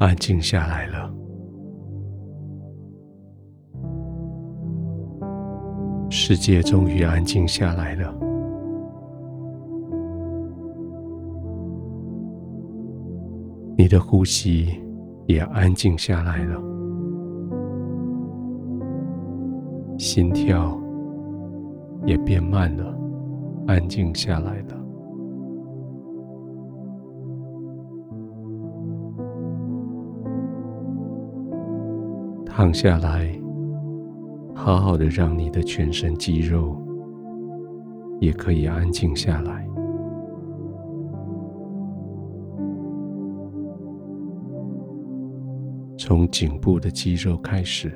安静下来了。世界终于安静下来了，你的呼吸也安静下来了，心跳也变慢了，安静下来了。躺下来。好好的，让你的全身肌肉也可以安静下来。从颈部的肌肉开始，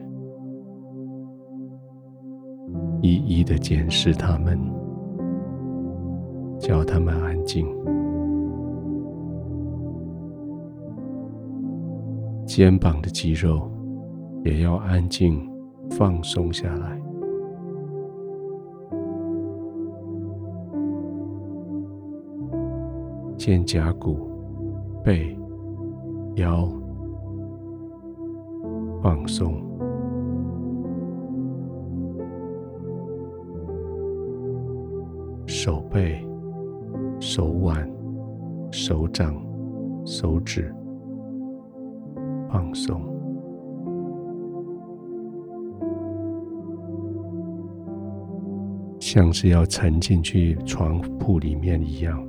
一一的检视它们，叫它们安静。肩膀的肌肉也要安静。放松下来，肩胛骨、背、腰放松，手背、手腕、手掌、手指放松。像是要沉进去床铺里面一样，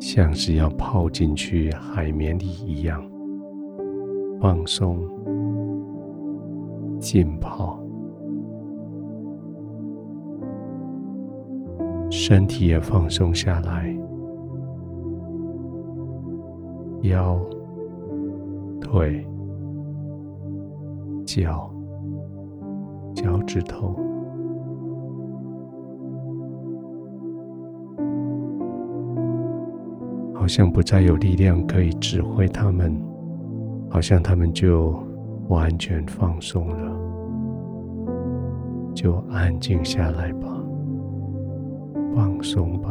像是要泡进去海绵里一样，放松、浸泡，身体也放松下来，腰、腿。脚、脚趾头，好像不再有力量可以指挥他们，好像他们就完全放松了，就安静下来吧，放松吧。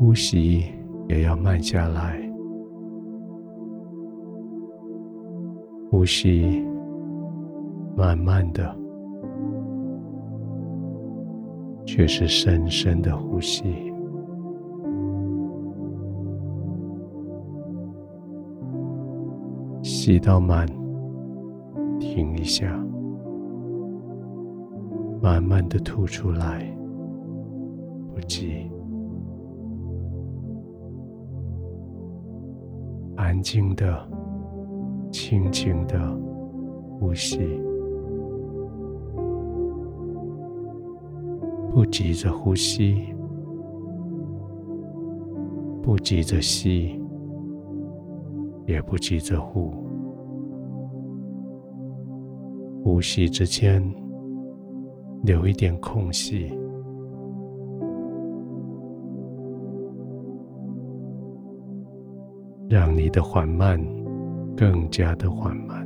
呼吸也要慢下来，呼吸慢慢的，却是深深的呼吸。吸到满，停一下，慢慢的吐出来，不急。安静的、轻轻的呼吸，不急着呼吸，不急着吸，也不急着呼。呼吸之间留一点空隙。让你的缓慢更加的缓慢，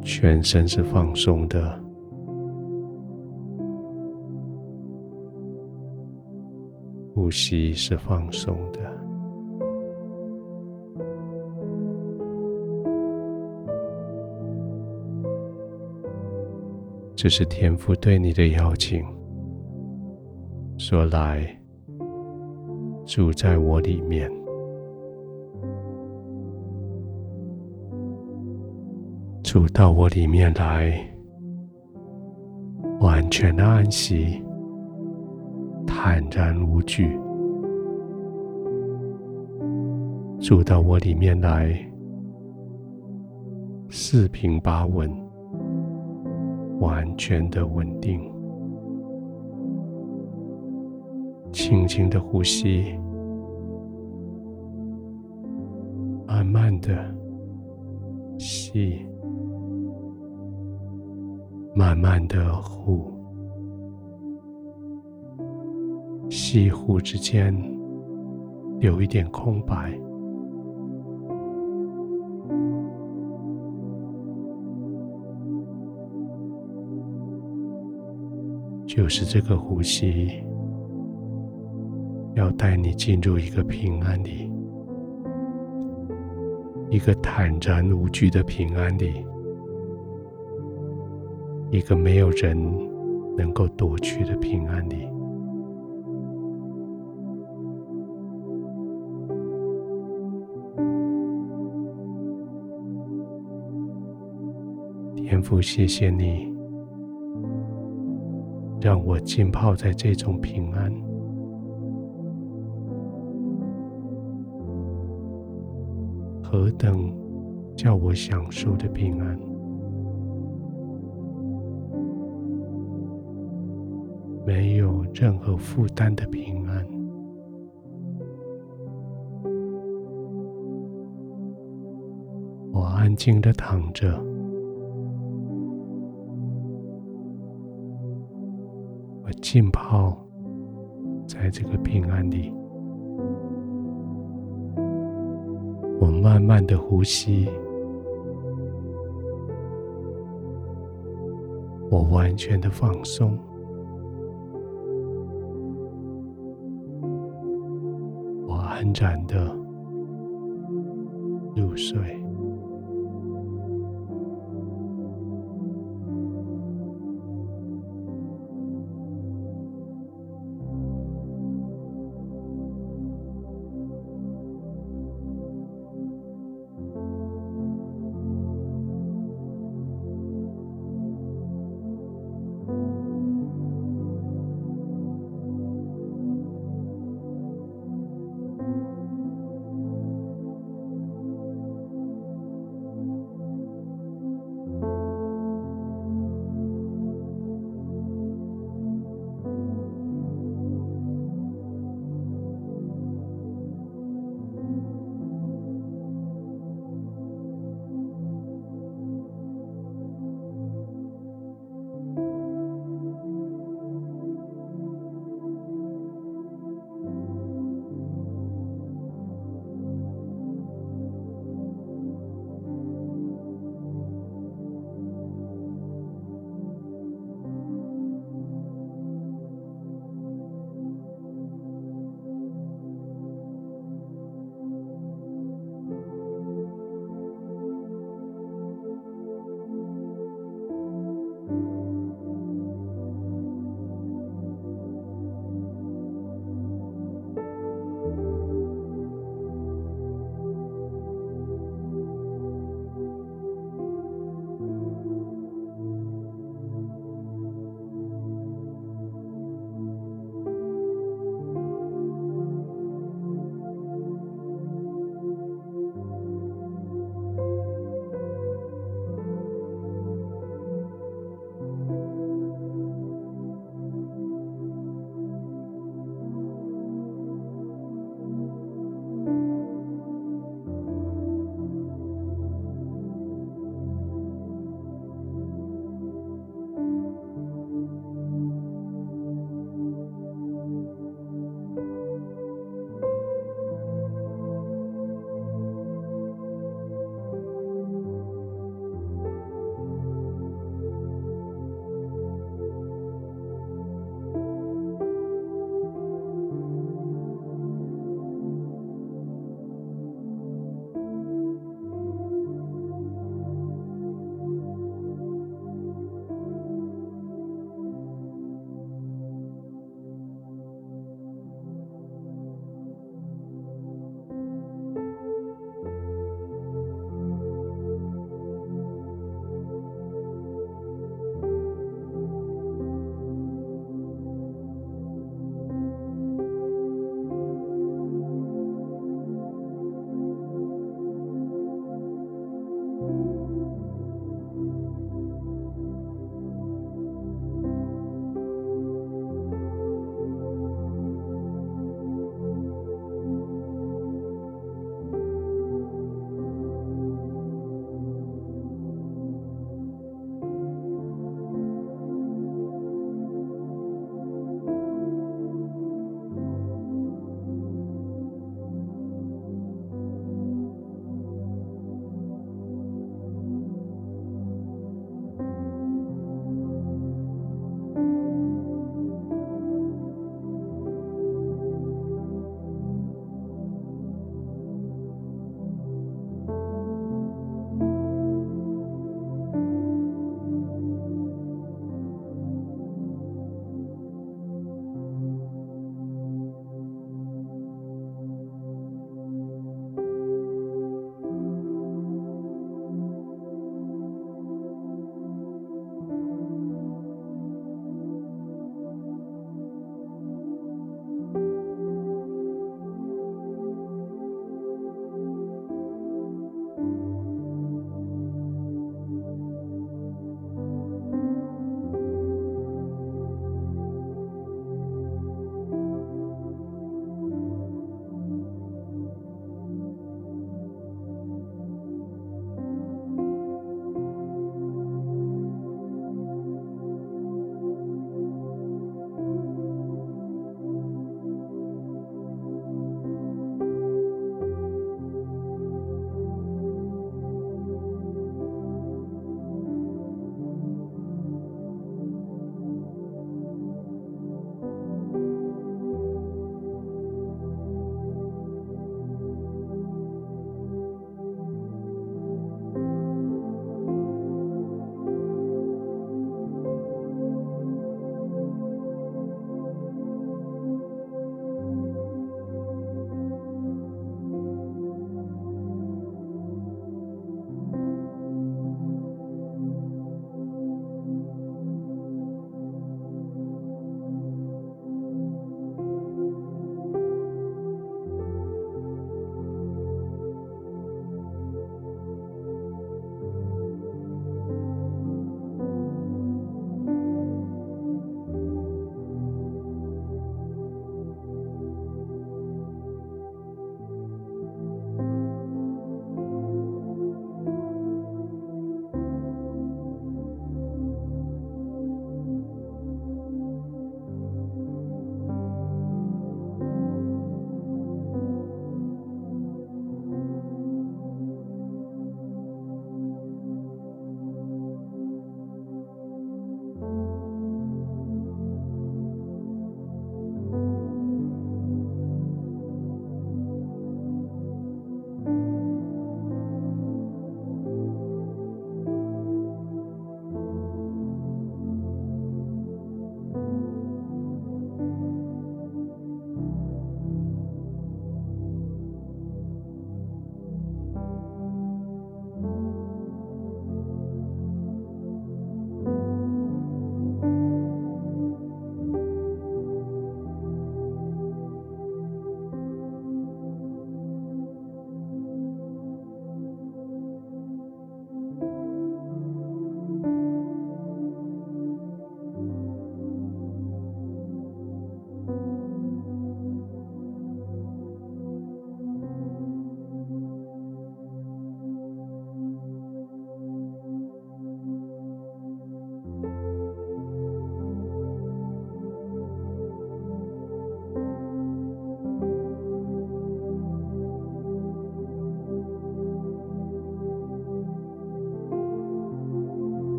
全身是放松的，呼吸是放松的。这是天父对你的邀请。说：“来，住在我里面，住到我里面来，完全的安息，坦然无惧。住到我里面来，四平八稳，完全的稳定。”轻轻的呼吸，慢慢的吸，慢慢的呼，吸呼之间有一点空白，就是这个呼吸，要带你进入一个平安里，一个坦然无惧的平安里，一个没有人能够夺去的平安里。天父，谢谢你，让我浸泡在这种平安，何等叫我享受的平安！没有任何负担的平安，我安静的躺着。我浸泡在这个平安里，我慢慢的呼吸，我完全的放松，我安然的入睡。